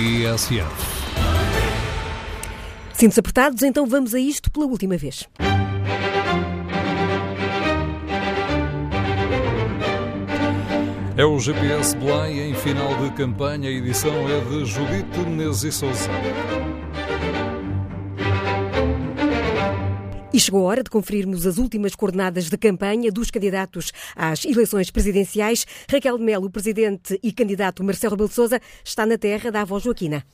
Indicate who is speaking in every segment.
Speaker 1: TSF.
Speaker 2: Cintos apertados, então vamos a isto pela última vez.
Speaker 1: É o GPS Belém em final de campanha. A edição é de Judite Menezes e Souza.
Speaker 2: E chegou a hora de conferirmos as últimas coordenadas de campanha dos candidatos às eleições presidenciais. Raquel de Melo, presidente e candidato Marcelo Rebelo de Sousa, está na terra da avó Joaquina.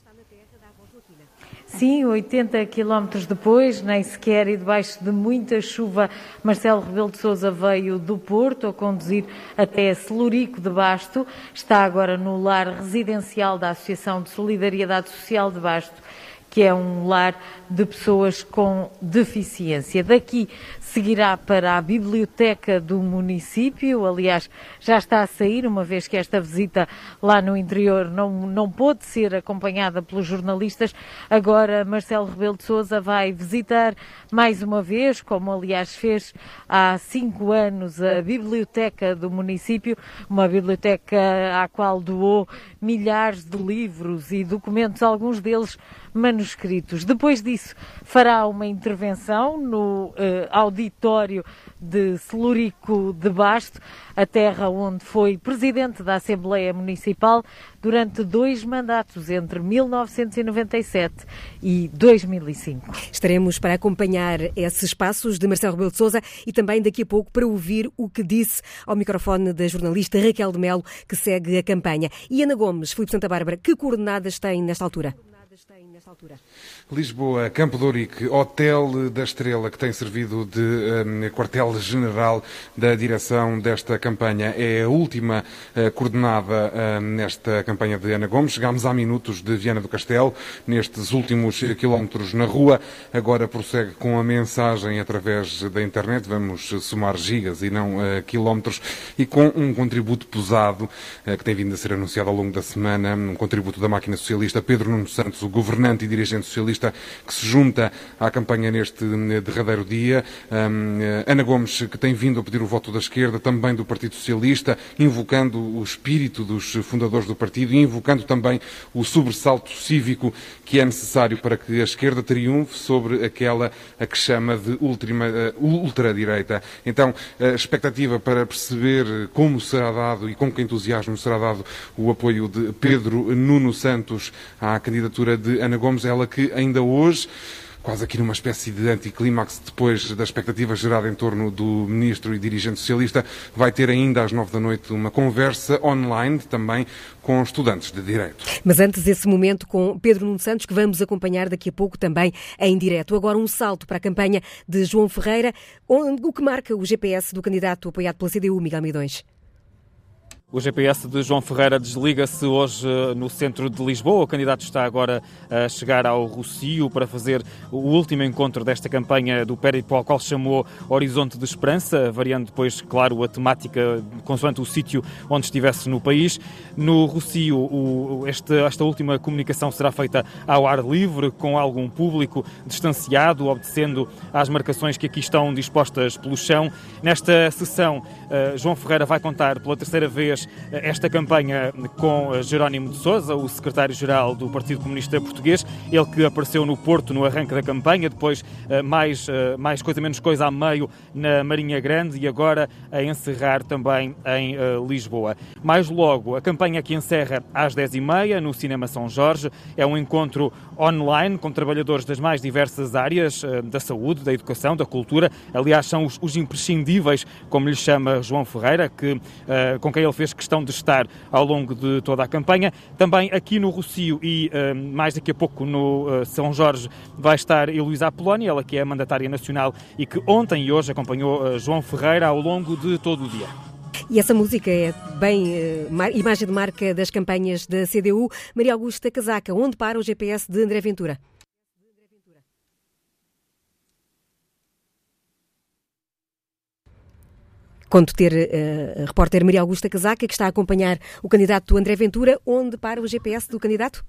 Speaker 3: Sim, 80 quilómetros depois, nem sequer e debaixo de muita chuva, Marcelo Rebelo de Sousa veio do Porto a conduzir até Celurico de Basto. Está agora no lar residencial da Associação de Solidariedade Social de Basto que é um lar de pessoas com deficiência. Daqui seguirá para a biblioteca do município, aliás, já está a sair, uma vez que esta visita lá no interior não, não pôde ser acompanhada pelos jornalistas. Agora, Marcelo Rebelo de Sousa vai visitar mais uma vez, como aliás fez há cinco anos, a biblioteca do município, uma biblioteca à qual doou milhares de livros e documentos, alguns deles manuscritos. Depois disso, fará uma intervenção no uh, auditório de Celurico de Basto, a terra onde foi presidente da Assembleia Municipal durante dois mandatos, entre 1997 e 2005.
Speaker 2: Estaremos para acompanhar esses passos de Marcelo Rebelo de Sousa e também daqui a pouco para ouvir o que disse ao microfone da jornalista Raquel de Melo, que segue a campanha. E Ana Gomes, Filipe Santa Bárbara, que coordenadas tem nesta altura?
Speaker 4: Nesta altura? Lisboa, Campo de Ourique, Hotel da Estrela, que tem servido de um, quartel-general da direção desta campanha. É a última uh, coordenada uh, nesta campanha de Ana Gomes. Chegámos há minutos de Viana do Castelo, nestes últimos quilómetros na rua. Agora prossegue com a mensagem através da internet. Vamos somar gigas e não uh, quilómetros. E com um contributo pesado que tem vindo a ser anunciado ao longo da semana, um contributo da máquina socialista. Pedro Nuno Santos, o governante e dirigente socialista que se junta à campanha neste eh, derradeiro dia. Eh, Ana Gomes, que tem vindo a pedir o voto da esquerda, também do Partido Socialista, invocando o espírito dos fundadores do partido e invocando também o sobressalto cívico que é necessário para que a esquerda triunfe sobre aquela a que chama de uh, ultradireita. Então, a expectativa para perceber como será dado e com que entusiasmo será dado o apoio de Pedro Nuno Santos à candidatura de Ana Gomes, ela que ainda hoje quase aqui numa espécie de anticlímax depois da expectativa gerada em torno do ministro e dirigente socialista, vai ter ainda às nove da noite uma conversa online também com estudantes de Direito.
Speaker 2: Mas antes esse momento com Pedro Nuno Santos, que vamos acompanhar daqui a pouco também em direto. Agora um salto para a campanha de João Ferreira, o que marca o GPS do candidato apoiado pela CDU, Miguel Midões.
Speaker 5: O GPS de João Ferreira desliga-se hoje eh, no centro de Lisboa. O candidato está agora a chegar ao Rocio para fazer o último encontro desta campanha do périplo ao qual chamou Horizonte de Esperança, variando depois, claro, a temática consoante o sítio onde estivesse no país. No Rocio, o, este, esta última comunicação será feita ao ar livre, com algum público distanciado, obedecendo às marcações que aqui estão dispostas pelo chão. Nesta sessão, uh, João Ferreira vai contar pela terceira vez fez esta campanha com Jerónimo de Sousa, o secretário-geral do Partido Comunista Português, ele que apareceu no Porto no arranque da campanha, depois eh, mais, eh, mais coisa menos coisa a meio na Marinha Grande e agora a encerrar também em eh, Lisboa. Mais logo, a campanha que encerra às 10h30 no Cinema São Jorge é um encontro online com trabalhadores das mais diversas áreas da saúde, da educação, da cultura. Aliás, são os, os imprescindíveis, como lhe chama João Ferreira, que, com quem ele fez questão de estar ao longo de toda a campanha. Também aqui no Rocio e uh, mais daqui a pouco no uh, São Jorge vai estar Heloísa Apolónia, ela que é a mandatária nacional e que ontem e hoje acompanhou João Ferreira ao longo de todo o dia.
Speaker 2: E essa música é bem uh, imagem de marca das campanhas da CDU. Maria Augusta Casaca, onde para o GPS de André Ventura? Conto ter uh, a repórter Maria Augusta Casaca, que está a acompanhar o candidato André Ventura. Onde para o GPS do candidato?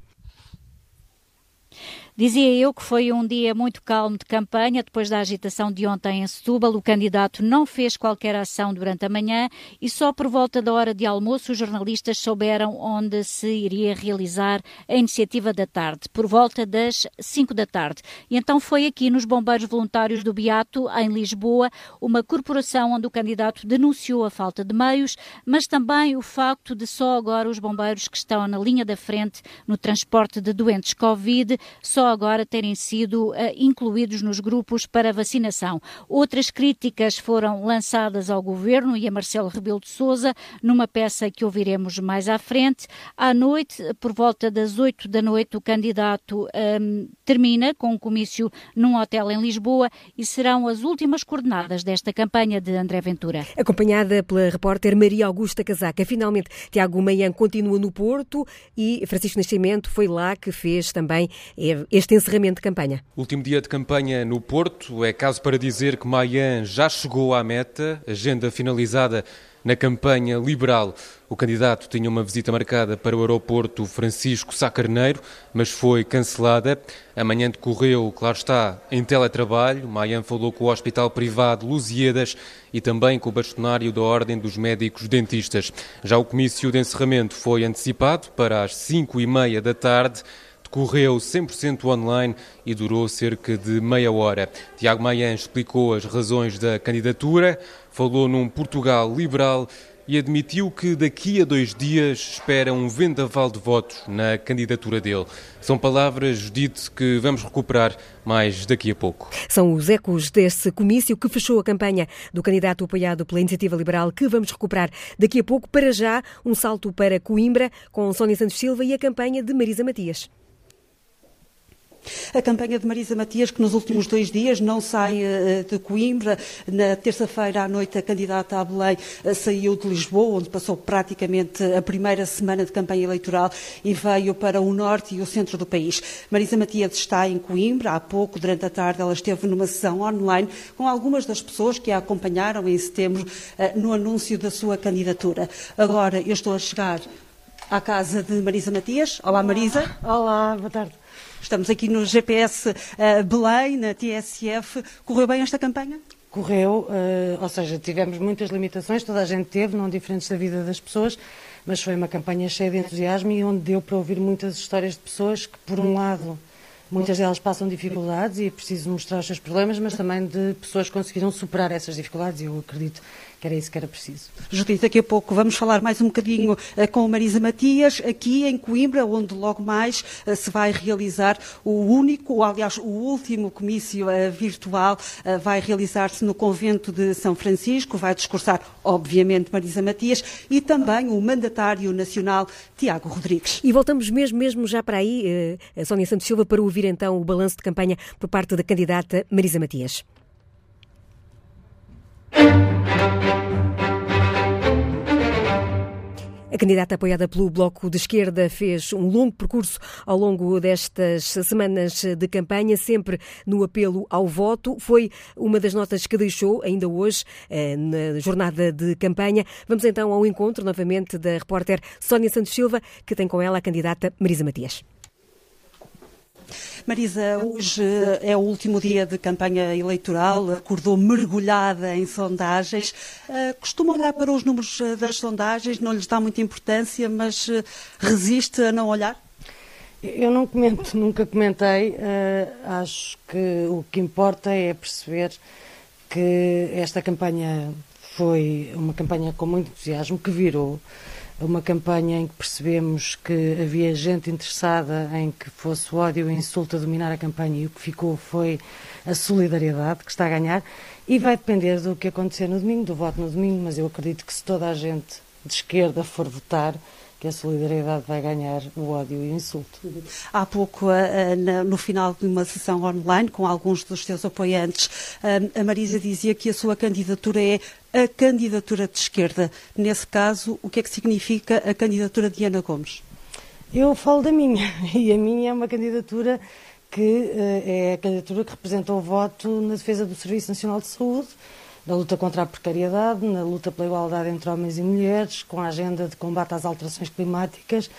Speaker 6: Dizia eu que foi um dia muito calmo de campanha, depois da agitação de ontem em Setúbal. O candidato não fez qualquer ação durante a manhã e só por volta da hora de almoço os jornalistas souberam onde se iria realizar a iniciativa da tarde, por volta das 5 da tarde. E então foi aqui nos Bombeiros Voluntários do Beato, em Lisboa, uma corporação onde o candidato denunciou a falta de meios, mas também o facto de só agora os bombeiros que estão na linha da frente no transporte de doentes Covid só agora terem sido uh, incluídos nos grupos para vacinação. Outras críticas foram lançadas ao governo e a Marcelo Rebelo de Sousa numa peça que ouviremos mais à frente. À noite, por volta das 8 da noite, o candidato um, ehm, termina com um comício num hotel em Lisboa e serão as últimas coordenadas desta campanha de André Ventura.
Speaker 2: Acompanhada pela repórter Maria Augusta Casaca. Finalmente, Tiago Meian continua no Porto e Francisco Nascimento foi lá que fez também eh, este encerramento de campanha.
Speaker 7: Último dia de campanha no Porto. É caso para dizer que Maian já chegou à meta, agenda finalizada na campanha liberal. O candidato tinha uma visita marcada para o aeroporto Francisco Sá Carneiro, mas foi cancelada. Amanhã decorreu, claro está, em teletrabalho. Maian falou com o Hospital Privado Lusiedas e também com o bastonário da Ordem dos Médicos Dentistas. Já o comício de encerramento foi antecipado para as 5 e meia da tarde decorreu 100% online e durou cerca de meia hora. Tiago Maian explicou as razões da candidatura, falou num Portugal liberal e admitiu que daqui a dois dias espera um vendaval de votos na candidatura dele. São palavras, Judite, que vamos recuperar mais daqui a pouco.
Speaker 2: São os ecos desse comício que fechou a campanha do candidato apoiado pela Iniciativa Liberal que vamos recuperar daqui a pouco. Para já, um salto para Coimbra com Sónia Santos Silva e a campanha de Marisa Matias.
Speaker 8: A campanha de Marisa Matias, que nos últimos dois dias não sai uh, de Coimbra. Na terça-feira à noite, a candidata a Belém uh, saiu de Lisboa, onde passou praticamente a primeira semana de campanha eleitoral e veio para o norte e o centro do país. Marisa Matias está em Coimbra. Há pouco, durante a tarde, ela esteve numa sessão online com algumas das pessoas que a acompanharam em setembro no anúncio da sua candidatura. Agora, eu estou a chegar à casa de Marisa Matias. Olá, Marisa.
Speaker 9: Olá, boa tarde.
Speaker 8: Estamos aqui no GPS uh, eh, Belém, na TSF. Correu bem esta campanha?
Speaker 9: Correu, uh, ou seja, tivemos muitas limitações, toda a gente teve, não diferentes da vida das pessoas, mas foi uma campanha cheia de entusiasmo e onde deu para ouvir muitas histórias de pessoas que, por um lado, Muitas delas passam dificuldades e é preciso mostrar os seus problemas, mas também de pessoas que conseguiram superar essas dificuldades eu acredito que era isso que era preciso.
Speaker 8: Judite, daqui a pouco vamos falar mais um bocadinho uh, com Marisa Matias, aqui em Coimbra, onde logo mais uh, se vai realizar o único, ou, aliás, o último comício uh, virtual, vai realizar-se no convento de São Francisco, vai discursar, obviamente, Marisa Matias e também o mandatário nacional Tiago Rodrigues.
Speaker 2: E voltamos mesmo, mesmo já para aí, a Sónia Santos Silva, para ouvir então o balanço de campanha por parte da candidata Marisa Matias. A candidata apoiada pelo Bloco de Esquerda fez um longo percurso ao longo destas semanas de campanha, sempre no apelo ao voto. Foi uma das notas que deixou ainda hoje eh, na jornada de campanha. Vamos então ao encontro novamente da repórter Sónia Santos Silva, que tem com ela a candidata Marisa Matias.
Speaker 8: Marisa, hoje é o último dia de campanha eleitoral, acordou mergulhada em sondagens. Uh, costuma olhar para os números eh, das sondagens, não lhes dá muita importância, mas resiste a não olhar?
Speaker 9: Eu não comento, nunca comentei. Uh, acho que o que importa é perceber que esta campanha foi uma campanha com muito entusiasmo, que virou uma campanha em que percebemos que havia gente interessada em que fosse o ódio e o insulto a dominar a campanha e o que ficou foi a solidariedade que está a ganhar. E vai depender do que acontecer no domingo, do voto no domingo, mas eu acredito que se toda a gente de esquerda for votar, que a solidariedade vai ganhar o ódio e o insulto.
Speaker 8: Há pouco, no final de uma sessão online com alguns dos seus apoiantes, a Marisa dizia que a sua candidatura é a candidatura de esquerda. Nesse caso, o que é que significa a candidatura de Ana Gomes?
Speaker 9: Eu falo da minha, e a minha é uma candidatura que é a candidatura que representa o voto na defesa do Serviço Nacional de Saúde, na luta contra a precariedade, na luta pela igualdade entre homens e mulheres, com a agenda de combate às alterações climáticas.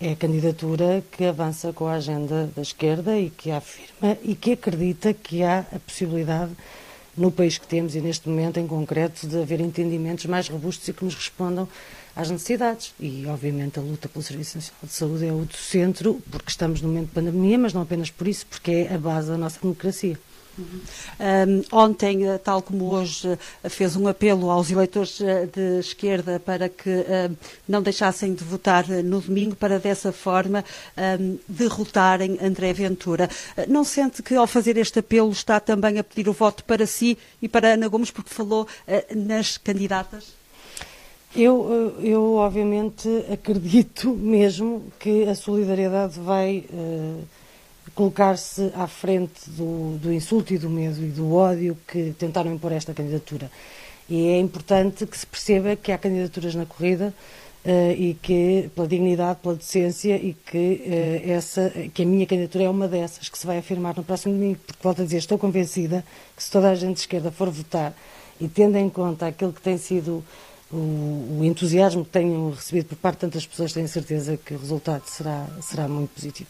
Speaker 9: é a candidatura que avança com a agenda da esquerda e que afirma e que acredita que há a possibilidade no país que temos e neste momento em concreto de haver entendimentos mais robustos e que nos respondam às necessidades. E, obviamente, a luta pelo Serviço Nacional de Saúde é o do centro, porque estamos no momento de pandemia, mas não apenas por isso, porque é a base da nossa democracia.
Speaker 8: Um, ontem, eh, tal como hoje, eh, fez um apelo aos eleitores eh, de esquerda para que um, não deixassem de votar no domingo, para dessa forma um, derrotarem André Ventura. Não sente que, ao fazer este apelo, está também a pedir o voto para si e para Ana Gomes, porque falou uh, nas candidatas?
Speaker 9: Eu, eu, obviamente, acredito mesmo que a solidariedade vai. Uh, colocar-se à frente do, do, insulto e do medo e do ódio que tentaram impor esta candidatura. E é importante que se perceba que há candidaturas na corrida uh, e que, pela dignidade, pela decência, e que, uh, essa, que a minha candidatura é uma dessas que se vai afirmar no próximo domingo, porque, volto a dizer, estou convencida que se toda a gente de esquerda for votar e tendo em conta aquilo que tem sido o, o, entusiasmo que tenho recebido por parte de tantas pessoas, tenho certeza que o resultado será, será muito positivo.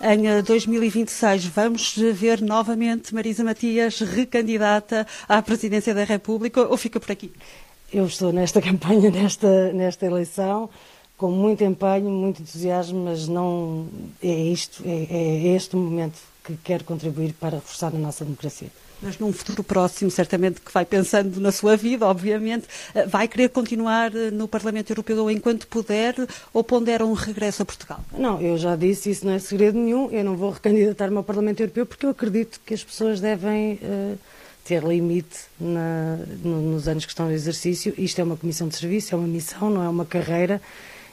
Speaker 8: Em 2026 eh, vamos ver novamente Marisa Matias recandidata à presidência da República ou fica por aqui?
Speaker 9: Eu estou nesta campanha, nesta, nesta eleição, com muito empenho, muito entusiasmo, mas não é isto, é, é este o momento que quero contribuir para reforçar a nossa democracia
Speaker 8: mas num futuro próximo, certamente que vai pensando na sua vida, obviamente, eh, vai querer continuar eh, no Parlamento Europeu enquanto puder ou pondera um regresso a Portugal?
Speaker 9: Não, eu já disse, isso não é segredo nenhum, eu não vou recandidatar-me ao Parlamento Europeu porque eu acredito que as pessoas devem uh, ter limite na, no, nos anos que estão no exercício. Isto é uma comissão de serviço, é uma missão, não é uma carreira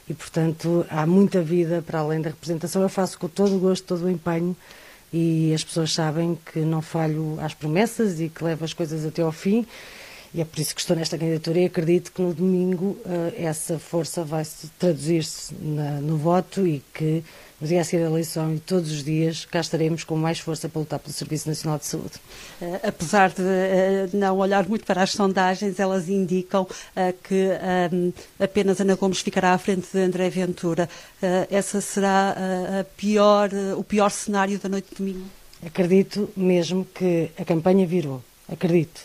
Speaker 9: e, portanto, há muita vida para além da representação. Eu faço com todo o gosto, todo o empenho e as pessoas sabem que não falho às promessas e que levo as coisas até ao fim. E é por isso que estou nesta candidatura e acredito que no domingo uh, essa força vai traduzir-se no voto e que no dia a seguir a eleição e todos os dias cá estaremos com mais força para lutar pelo Serviço Nacional de Saúde.
Speaker 8: Uh, apesar de uh, não olhar muito para as sondagens, elas indicam que apenas Ana Gomes ficará à frente de André Ventura. essa será pior, o pior cenário da noite de domingo?
Speaker 9: Acredito mesmo que a campanha virou. Acredito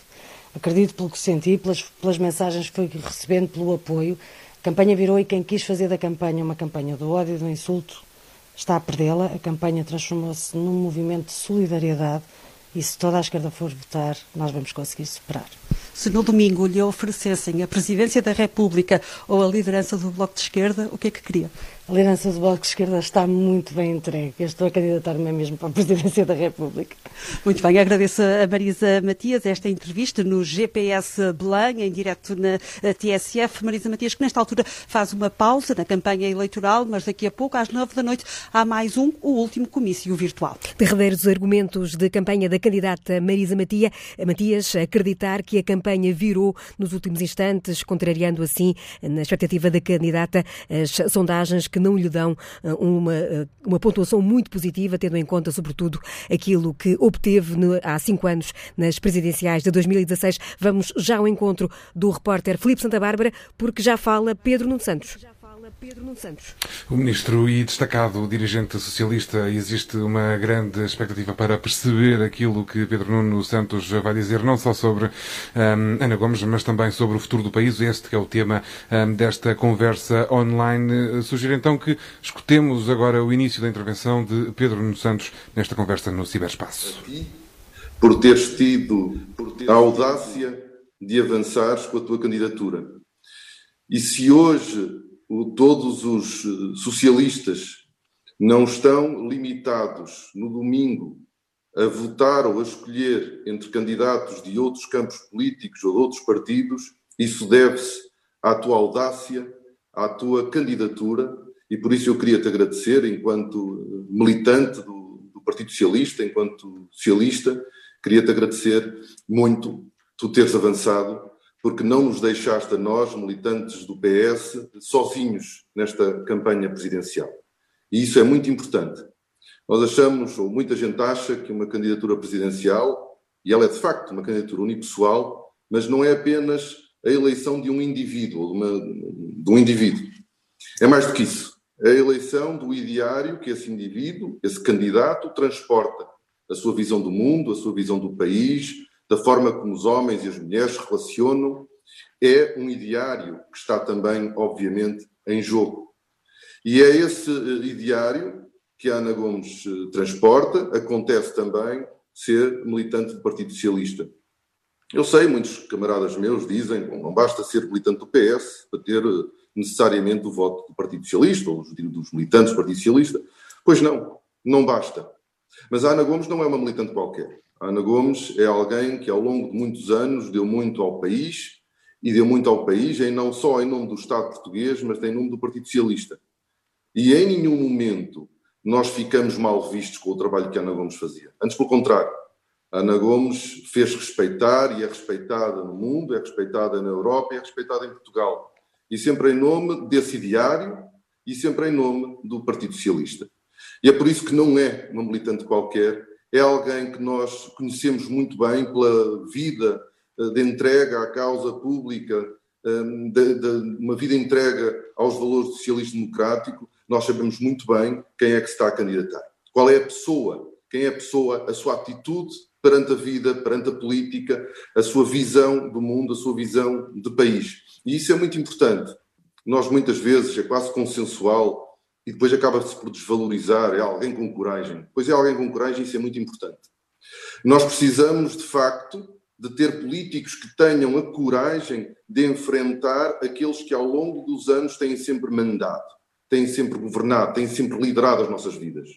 Speaker 9: Acredito pelo que senti, pelas, pelas mensagens que fui recebendo, pelo apoio. A campanha virou e quem quis fazer da campanha uma campanha do ódio, do insulto, está a perdê-la. A campanha transformou-se num movimento de solidariedade e se toda a esquerda for votar, nós vamos conseguir superar.
Speaker 8: Se no domingo lhe oferecessem a presidência da República ou a liderança do Bloco de Esquerda, o que é que queria?
Speaker 9: A liderança do Bloco de Esquerda está muito bem entregue. Eu estou a candidatar-me mesmo para a Presidência da República.
Speaker 8: Muito bem, agradeço a Marisa Matias esta entrevista no GPS Belém, em direto na TSF. Marisa Matias, que nesta altura faz uma pausa na campanha eleitoral, mas daqui a pouco, às nove da noite, há mais um, o último comício virtual.
Speaker 2: Derradeiros argumentos de campanha da candidata Marisa Matia, Matias, acreditar que a campanha virou nos últimos instantes, contrariando assim, na expectativa da candidata, as sondagens que não lhe dão eh, uma, eh, uma pontuação muito positiva, tendo em conta, sobretudo, aquilo que obteve há cinco anos nas presidenciais de 2016. Vamos já ao encontro do repórter Filipe Santa Bárbara, porque já fala Pedro Nuno Santos.
Speaker 4: Pedro Nuno Santos. O ministro e destacado dirigente socialista, existe uma grande expectativa para perceber aquilo que Pedro Nuno Santos vai dizer, não só sobre um, Ana Gomes, mas também sobre o futuro do país. Este é o tema um, desta conversa online. Sugiro então que escutemos agora o início da intervenção de Pedro Nuno Santos nesta conversa no ciberespaço.
Speaker 10: Por teres tido a audácia de avançares com a tua candidatura. E se hoje todos os eh, socialistas não estão limitados no domingo a votar ou a escolher entre candidatos de outros campos políticos ou de outros partidos, isso deve-se à tua audácia, à tua candidatura, e por isso eu queria te agradecer, enquanto eh, militante do, do Partido Socialista, enquanto socialista, queria-te agradecer muito tu teres avançado porque não nos deixaste a nós, militantes do PS, sozinhos nesta campanha presidencial. E isso é muito importante. Nós achamos, ou muita gente acha, que uma candidatura presidencial, e ela é de facto uma candidatura unipessoal, mas não é apenas a eleição de um indivíduo, de, uma, de um indivíduo. É mais do que isso. a eleição do ideário que esse indivíduo, esse candidato, transporta. A sua visão do mundo, a sua visão do país, da forma como os homens e as mulheres se relacionam. É um ideário que está também, obviamente, em jogo. E é esse eh, ideário que a Ana Gomes eh, transporta, acontece também ser militante do Partido Socialista. Eu sei, muitos camaradas meus dizem não basta ser militante do PS para ter eh, necessariamente o voto do Partido Socialista ou dos militantes do Partido Socialista. Pois não, não basta. Mas a Ana Gomes não é uma militante qualquer. Ana Gomes é alguém que ao longo de muitos anos deu muito ao país e deu muito ao país, em não só em nome do Estado português, mas em nome do Partido Socialista. E em nenhum momento nós ficamos mal vistos com o trabalho que Ana Gomes fazia. Antes, pelo contrário, Ana Gomes fez respeitar e é respeitada no mundo, é respeitada na Europa e é respeitada em Portugal e sempre em nome desse ideário e sempre em nome do Partido Socialista. E é por isso que não é uma militante qualquer, é alguém que nós conhecemos muito bem pela vida eh, de entrega à causa pública, ehm, de, de uma vida entrega aos valores do socialismo democrático. Nós sabemos muito bem quem é que está a candidatar. Qual é a pessoa, quem é a pessoa, a sua atitude perante a vida, perante a política, a sua visão do mundo, a sua visão de país. E isso é muito importante. Nós muitas vezes é quase consensual e depois acaba-se por desvalorizar. É alguém com coragem. Pois é alguém com coragem, isso é muito importante. Nós precisamos, de facto, de ter políticos que tenham a coragem de enfrentar aqueles que ao longo dos anos têm sempre mandado, têm sempre governado, têm sempre liderado as nossas vidas.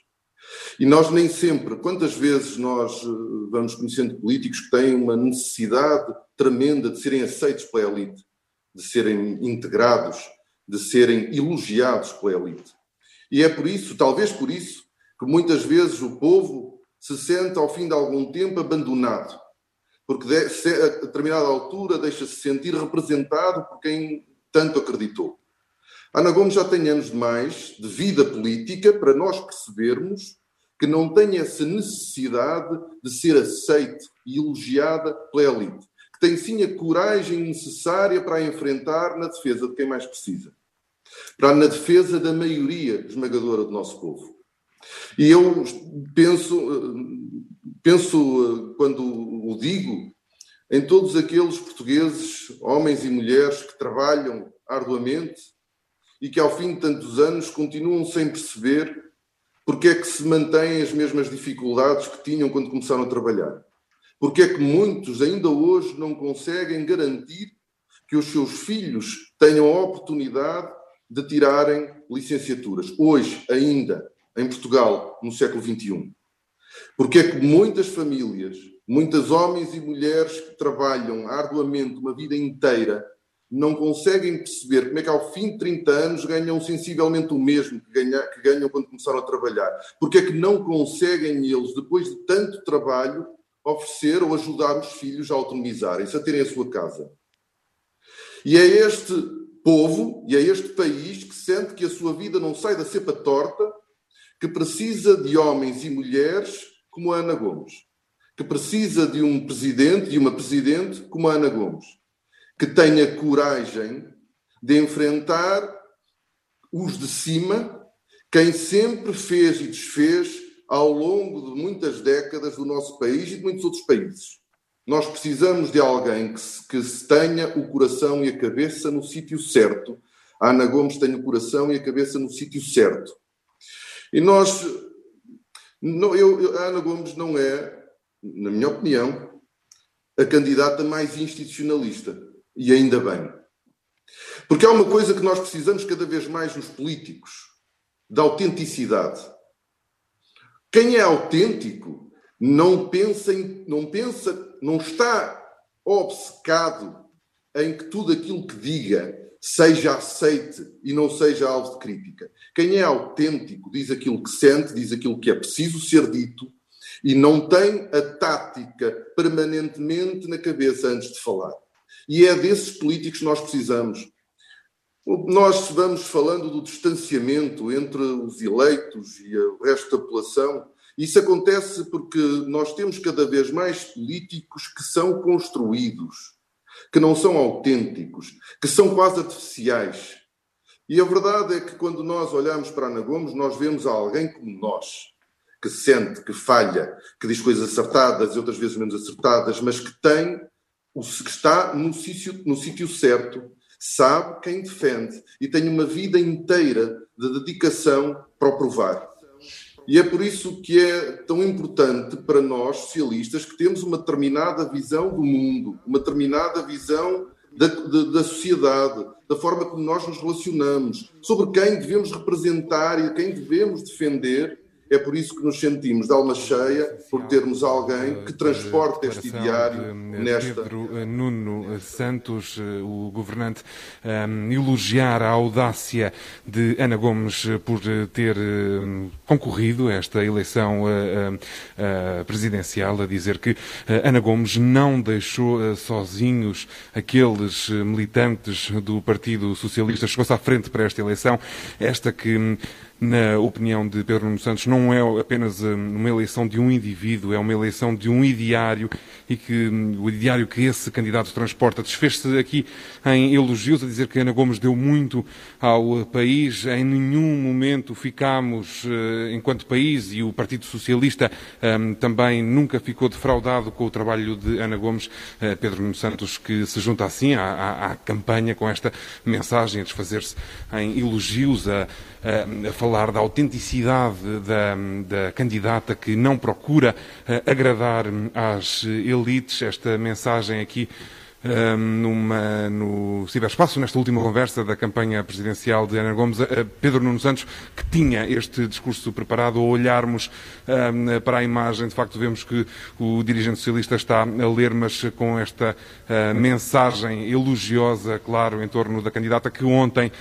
Speaker 10: E nós nem sempre, quantas vezes nós eh, vamos conhecendo políticos que têm uma necessidade tremenda de serem aceitos pela elite, de serem integrados, de serem elogiados pela elite. E é por isso, talvez por isso, que muitas vezes o povo se sente ao fim de algum tempo abandonado, porque a determinada altura deixa-se sentir representado por quem tanto acreditou. Ana Gomes já tem anos demais de vida política para nós percebermos que não tem essa necessidade de ser aceite e elogiada pela elite, que tem sim a coragem necessária para a enfrentar na defesa de quem mais precisa, para na defesa da maioria esmagadora do nosso povo. E eu penso, penso quando o digo, em todos aqueles portugueses, homens e mulheres que trabalham arduamente e que ao fim de tantos anos continuam sem perceber porque é que se mantêm as mesmas dificuldades que tinham quando começaram a trabalhar. Porque é que muitos ainda hoje não conseguem garantir que os seus filhos tenham a oportunidade de tirarem licenciaturas. Hoje, ainda, em Portugal, no século XXI. Porque é que muitas famílias, muitos homens e mulheres que trabalham arduamente uma vida inteira não conseguem perceber como é que ao fim de 30 anos ganham sensivelmente o mesmo que, ganha, que ganham quando começaram a trabalhar. Porque é que não conseguem eles, depois de tanto trabalho, oferecer ou ajudar os filhos a autonomizarem-se, a terem a sua casa. E é este povo e é este país que sente que a sua vida não sai da cepa torta, que precisa de homens e mulheres como a Ana Gomes, que precisa de um presidente e uma presidente como a Ana Gomes que tenha coragem de enfrentar os de cima, quem sempre fez e desfez ao longo de muitas décadas do nosso país e de muitos outros países. Nós precisamos de alguém que, se, que se tenha o coração e a cabeça no sítio certo. A Ana Gomes tem o coração e a cabeça no sítio certo. E nós. Não, eu, a Ana Gomes não é, na minha opinião, a candidata mais institucionalista. E ainda bem. Porque há uma coisa que nós precisamos cada vez mais nos políticos: da autenticidade. Quem é autêntico não pensa, em, não pensa, não está obcecado em que tudo aquilo que diga seja aceite e não seja alvo de crítica. Quem é autêntico diz aquilo que sente, diz aquilo que é preciso ser dito e não tem a tática permanentemente na cabeça antes de falar. E é desses políticos que nós precisamos. Nós vamos falando do distanciamento entre os eleitos e o resto da população. Isso acontece porque nós temos cada vez mais políticos que são construídos, que não são autênticos, que são quase artificiais. E a verdade é que quando nós olhamos para Ana Gomes, nós vemos alguém como nós, que sente, que falha, que diz coisas acertadas e outras vezes menos acertadas, mas que tem, que está no sítio, no sítio certo, sabe quem defende e tem uma vida inteira de dedicação para o provar. E é por isso que é tão importante para nós, socialistas, que temos uma determinada visão do mundo, uma determinada visão da, da, da, sociedade, da forma como nós nos relacionamos, sobre quem devemos representar e quem devemos defender é por isso que nos sentimos de alma cheia por termos alguém que transporte este ideário nesta.
Speaker 4: Pedro eh, Nuno Santos, eh, o governante, um, elogiar a audácia de Ana Gomes por ter concorrido a esta eleição presidencial, a dizer que Ana Gomes não deixou sozinhos aqueles militantes do Partido Socialista, chegou-se à frente para esta eleição, esta que na opinião de Pedro Nuno Santos, não é apenas hum, uma eleição de um indivíduo, é uma eleição de um ideário e que hum, o ideário que esse candidato transporta desfez-se aqui em elogios a dizer que Ana Gomes deu muito ao país. Em nenhum momento ficámos, eh, enquanto país, e o Partido Socialista hum, também nunca ficou defraudado com o trabalho de Ana Gomes. Eh, Pedro Nuno Santos, que se junta assim à, à, à campanha com esta mensagem a desfazer-se em elogios a a falar da autenticidade da, da candidata que não procura eh, agradar às elites. Esta mensagem aqui um, eh, numa, no ciberespaço, nesta última conversa da campanha presidencial de Ana Gomes, Pedro Nuno Santos, que tinha este discurso preparado, ao olharmos um, para a imagem, de facto vemos que o dirigente socialista está a ler, mas com esta uh, mensagem elogiosa, claro, em torno da candidata que ontem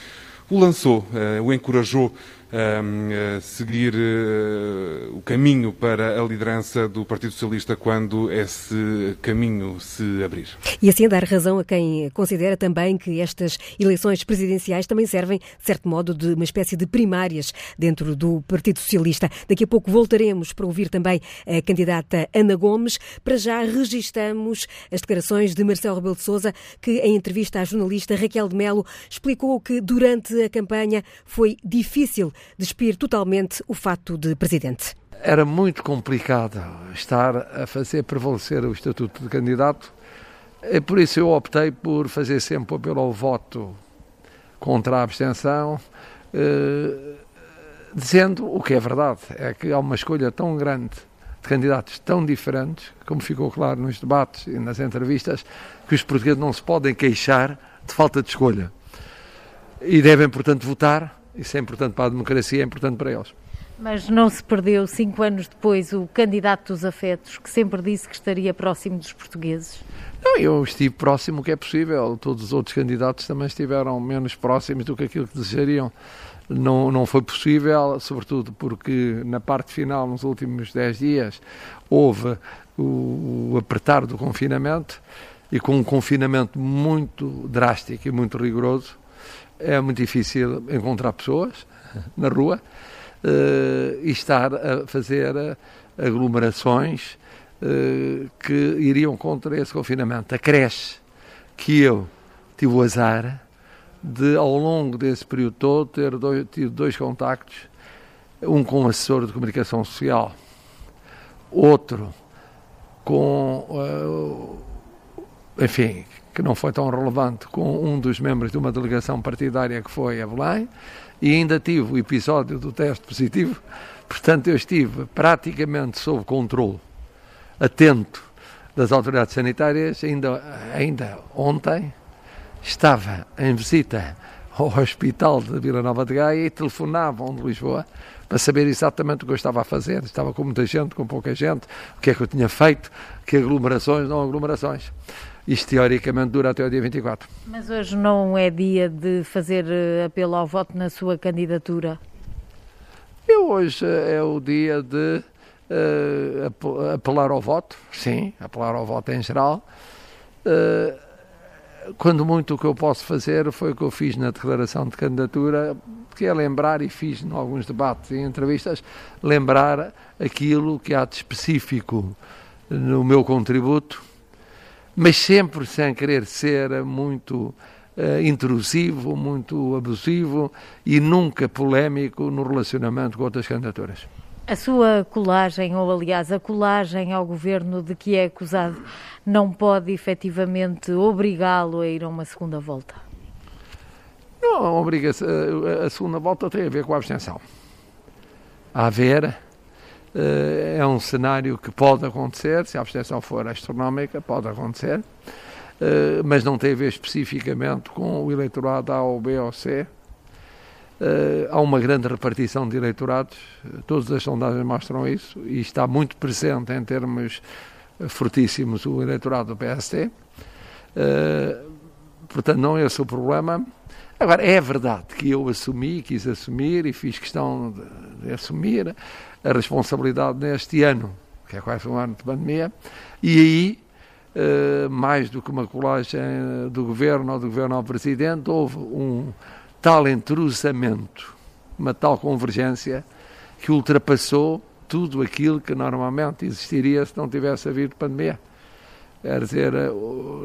Speaker 4: o lançou, eh, o encorajou a seguir eh, o caminho para a liderança do Partido Socialista quando esse caminho se abrir.
Speaker 2: E assim dar razão a quem considera também que estas eleições presidenciais também servem, de certo modo, de uma espécie de primárias dentro do Partido Socialista. Daqui a pouco voltaremos para ouvir também a candidata Ana Gomes. Para já registamos as declarações de Marcelo Rebelo de Sousa, que em entrevista à jornalista Raquel de Melo explicou que durante a campanha foi difícil despir totalmente o fato de presidente.
Speaker 11: Era muito complicado estar a fazer prevalecer o estatuto de candidato, por isso eu optei por fazer sempre pelo voto contra a abstenção, eh, dizendo o que é verdade, é que há uma escolha tão grande de candidatos tão diferentes, como ficou claro nos debates e nas entrevistas, que os portugueses não se podem queixar de falta de escolha. E devem, portanto, votar isso é importante para a democracia, é importante para eles.
Speaker 3: Mas não se perdeu, cinco anos depois, o candidato dos afetos, que sempre disse que estaria próximo dos portugueses?
Speaker 11: Não, eu estive próximo o que é possível. Todos os outros candidatos também estiveram menos próximos do que aquilo que desejariam. Não, não foi possível, sobretudo porque na parte final, nos últimos dez dias, houve o, o apertar do confinamento e com um confinamento muito drástico e muito rigoroso, é muito difícil encontrar pessoas na rua uh, e estar a fazer aglomerações uh, que iriam contra esse confinamento. A creche que eu tive o azar de, ao longo desse período todo, ter dois, tido dois contactos, um com um assessor de comunicação social, outro com, uh, enfim, que não foi tão relevante, com um dos membros de uma delegação partidária que foi a Belém, e ainda tive o episódio do teste positivo, portanto eu estive praticamente sob controle, atento das autoridades sanitárias, ainda, ainda ontem estava em visita ao hospital de Vila Nova de Gaia e telefonavam de Lisboa para saber exatamente o que eu estava a fazer. Estava com muita gente, com pouca gente, o que é que eu tinha feito, que aglomerações, não aglomerações isto teoricamente dura até o dia 24.
Speaker 3: Mas hoje não é dia de fazer eh, apelo ao voto na sua candidatura?
Speaker 11: Eu hoje eh, é o dia de uh, apelar ao voto, sim, apelar ao voto em geral. Uh, quando muito o que eu posso fazer foi o que eu fiz na declaração de candidatura, que é lembrar, e fiz em alguns debates e entrevistas, lembrar aquilo que há de específico no meu contributo mas sempre sem querer ser muito uh, intrusivo, muito abusivo e nunca polémico no relacionamento com outras candidaturas.
Speaker 3: A sua colagem, ou aliás a colagem ao governo de que é acusado, não pode efetivamente obrigá-lo a ir a uma segunda volta?
Speaker 11: Não, obriga a, a segunda volta tem a ver com a abstenção. A haver eh, é um cenário que pode acontecer, se a abstenção for astronómica, pode acontecer, eh, mas não tem a ver especificamente com o eleitorado A ou B ou C. Eh, há uma grande repartição de eleitorados, todas as sondagens mostram isso, e está muito presente em termos fortíssimos o eleitorado do PST. Portanto, não é esse o problema. Agora, é verdade que eu assumi, quis assumir e fiz questão de, de assumir a responsabilidade neste ano, que é quase um ano de pandemia, e aí, eh, mais do que uma colagem do governo ou do governo ao presidente, houve um tal entrosamento, uma tal convergência, que ultrapassou tudo aquilo que normalmente existiria se não tivesse havido pandemia. Quer dizer, eh,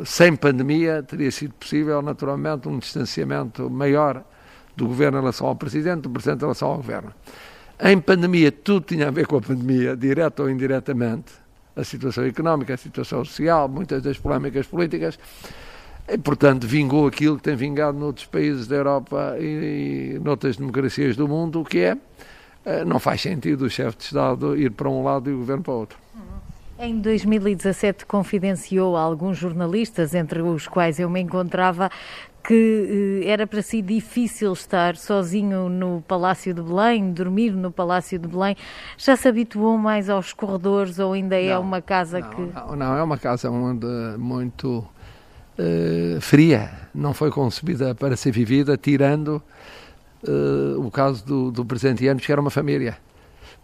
Speaker 11: sem pandemia teria sido possível, naturalmente, um distanciamento maior do governo em relação ao presidente, do presidente em relação ao governo. Em pandemia, tudo tinha a ver com a pandemia, direta ou indiretamente. A situação económica, a situação social, muitas das polémicas políticas. E, portanto, vingou aquilo que tem vingado noutros países da Europa e, e noutras democracias do mundo, que é eh, não faz sentido o chefe de Estado ir para um lado e o governo para o outro.
Speaker 3: Em 2017 confidenciou a alguns jornalistas, entre os quais eu me encontrava, que eh, era para si difícil estar sozinho no Palácio de Belém, dormir no Palácio de Belém. Já se habituou mais aos corredores ou ainda é uma casa
Speaker 11: não,
Speaker 3: que.
Speaker 11: Não, não, é uma casa muito, muito uh, fria. Não foi concebida para ser vivida, tirando uh, o caso do, do presente ano, que era uma família.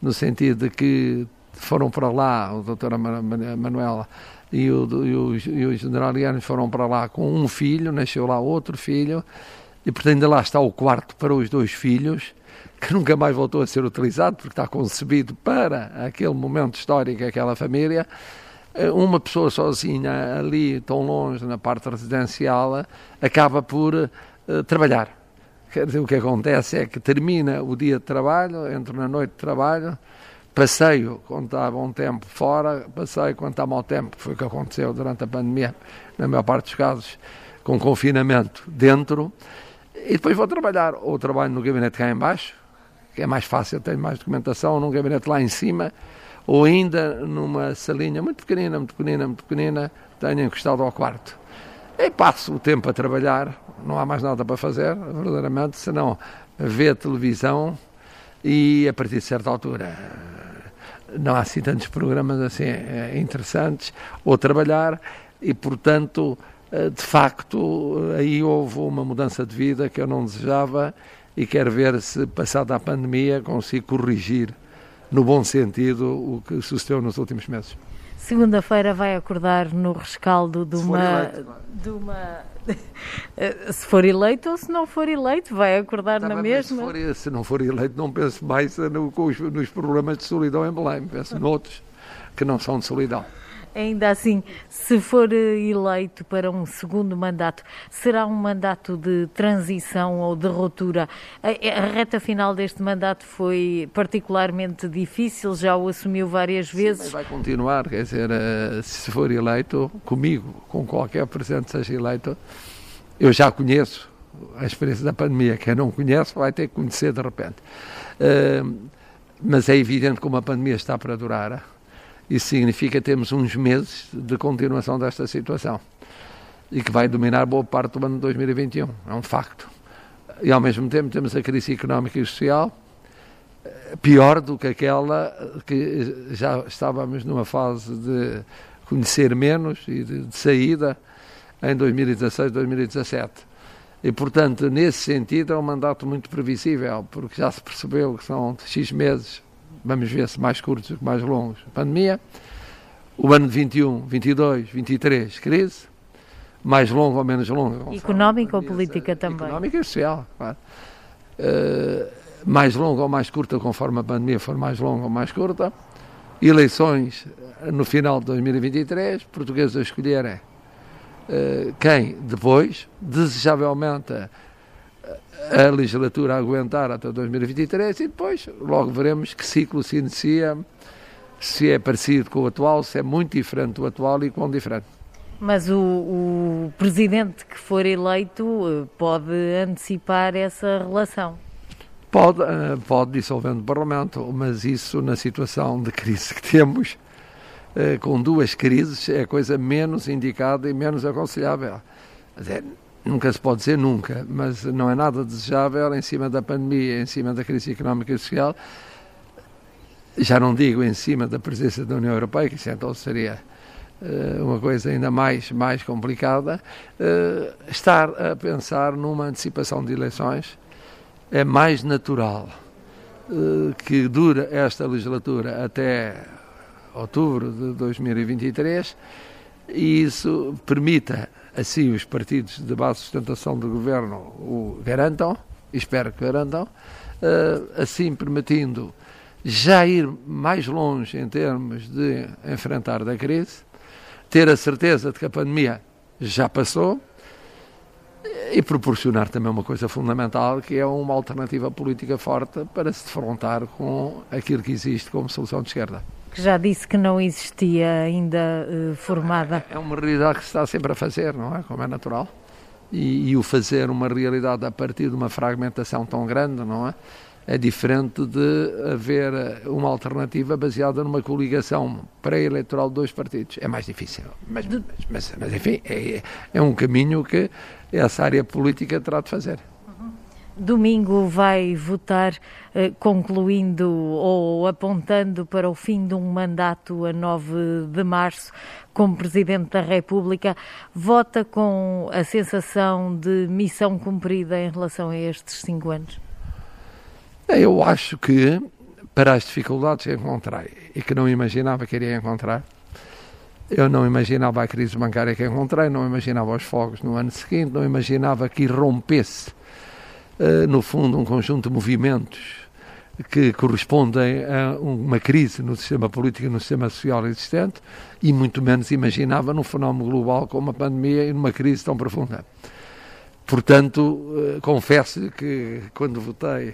Speaker 11: No sentido de que foram para lá, o doutora Manuela e o, e o, e o general foram para lá com um filho, nasceu lá outro filho, e portanto ainda lá está o quarto para os dois filhos, que nunca mais voltou a ser utilizado, porque está concebido para aquele momento histórico, aquela família. Eh, uma pessoa sozinha ali, tão longe, na parte residencial, acaba por uh, trabalhar. Quer dizer, o que acontece é que termina o dia de trabalho, entra na noite de trabalho, passeio quando está bom tempo fora, passeio quando está mau tempo, que foi o que aconteceu durante a pandemia, na maior parte dos casos, com confinamento dentro, e depois vou trabalhar, ou trabalho no gabinete cá em baixo, que é mais fácil, tenho mais documentação, ou num gabinete lá em cima, ou ainda numa salinha muito pequenina, muito pequenina, muito pequenina, tenho encostado ao quarto. E passo o tempo a trabalhar, não há mais nada para fazer, verdadeiramente, senão ver televisão e a partir de certa altura não há assim tantos programas assim eh, interessantes ou trabalhar e portanto eh, de facto aí houve uma mudança de vida que eu não desejava e quero ver se passada a pandemia consigo corrigir no bom sentido o que sucedeu nos últimos meses.
Speaker 3: Segunda-feira vai acordar no rescaldo de uma, de uma se for eleito ou se não for eleito, vai acordar tá na mesma.
Speaker 11: Se, for, se, não for eleito, não penso mais no, nos problemas de solidão em Belém, penso noutros que não são de solidão.
Speaker 3: Ainda assim, se for eh, eleito para um segundo mandato, será um mandato de transição ou de ruptura? A, a, reta final deste mandato foi particularmente difícil, já o assumiu várias vezes.
Speaker 11: Sim, vai continuar, quer dizer, eh, se for eleito, comigo, com qualquer presidente seja eleito, eu já conheço a experiência da pandemia. Quem não conhece vai ter que conhecer de repente. Mas é evidente que uma pandemia está para durar isso significa que temos uns meses de continuação desta situação e que vai dominar boa parte do ano de 2021. É um facto. E ao mesmo tempo temos a crise económica e social eh, pior do que aquela que já estávamos numa fase de conhecer menos e de, de saída em 2016, 2017. E, portanto, nesse sentido, é um mandato muito previsível, porque já se percebeu que são X meses vamos ver se mais curtos ou mais longos, pandemia. O ano de 21, 22, 23, crise. Mais longo ou menos longo.
Speaker 3: Económica ou política também?
Speaker 11: Económica e social, claro. Uh, mais longa ou mais curta, conforme a pandemia for mais longa ou mais curta. Eleições no final de 2023, portugueses a escolher é quem depois, desejavelmente, a legislatura aguentar até 2023 e depois logo veremos que ciclo se inicia, se é parecido com o atual, se é muito diferente do atual e quão diferente.
Speaker 3: Mas o, o presidente que for eleito pode antecipar essa relação?
Speaker 11: Pode, eh, pode dissolvendo o Parlamento, mas isso na situação de crise que temos, eh, com duas crises, é a coisa menos indicada e menos aconselhável. Nunca se pode dizer nunca, mas não é nada desejável em cima da pandemia, em cima da crise económica e social. Já não digo em cima da presença da União Europeia, que isso então seria uh, uma coisa ainda mais, mais complicada. Uh, estar a pensar numa antecipação de eleições é mais natural uh, que dure esta legislatura até outubro de 2023 e isso permita assim os partidos de base de sustentação do governo o garantam, espero que garantam, uh, assim permitindo já ir mais longe em termos de enfrentar da crise, ter a certeza de que a pandemia já passou e proporcionar também uma coisa fundamental que é uma alternativa política forte para se defrontar com aquilo que existe como solução de esquerda
Speaker 3: que já disse que não existia ainda uh, formada.
Speaker 11: É uma realidade que se está sempre a fazer, não é? Como é natural. E, e, o fazer uma realidade a partir de uma fragmentação tão grande, não é? É diferente de haver uma alternativa baseada numa coligação pré-eleitoral de dois partidos. É mais difícil. Mas, mas, mas enfim, é, é um caminho que essa área política terá de fazer.
Speaker 3: Domingo vai votar eh, concluindo ou apontando para o fim de um mandato a 9 de março como Presidente da República. Vota com a sensação de missão cumprida em relação a estes cinco anos?
Speaker 11: Eu acho que, para as dificuldades que encontrei e que não imaginava que iria encontrar, eu não imaginava a crise bancária que encontrei, não imaginava os fogos no ano seguinte, não imaginava que irrompesse no fundo, um conjunto de movimentos que correspondem a uma crise no sistema político e no sistema social existente e muito menos imaginava num fenómeno global como a pandemia e numa crise tão profunda. Portanto, eh, confesso que quando votei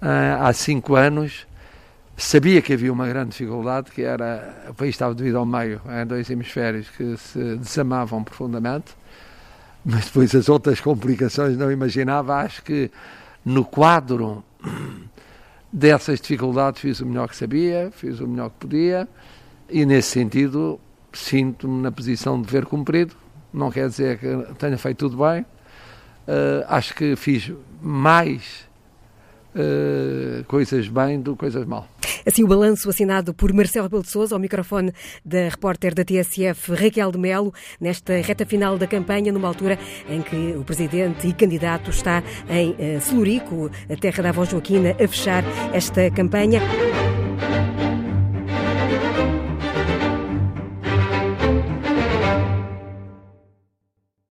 Speaker 11: eh, há cinco anos sabia que havia uma grande dificuldade, que era o país estava dividido ao meio em dois hemisférios que se desamavam profundamente mas depois as outras complicações não imaginava. Acho que no quadro dessas dificuldades fiz o melhor que sabia, fiz o melhor que podia e nesse sentido sinto-me na posição de ver cumprido. Não quer dizer que tenha feito tudo bem. Uh, acho que fiz mais uh, coisas bem do coisas mal.
Speaker 2: Assim, o balanço assinado por Marcelo Rebelo de Sousa, ao microfone da repórter da TSF Raquel de Melo, nesta reta final da campanha, numa altura em que o presidente e candidato está em uh, Celurico, a terra da avó Joaquina, a fechar esta campanha.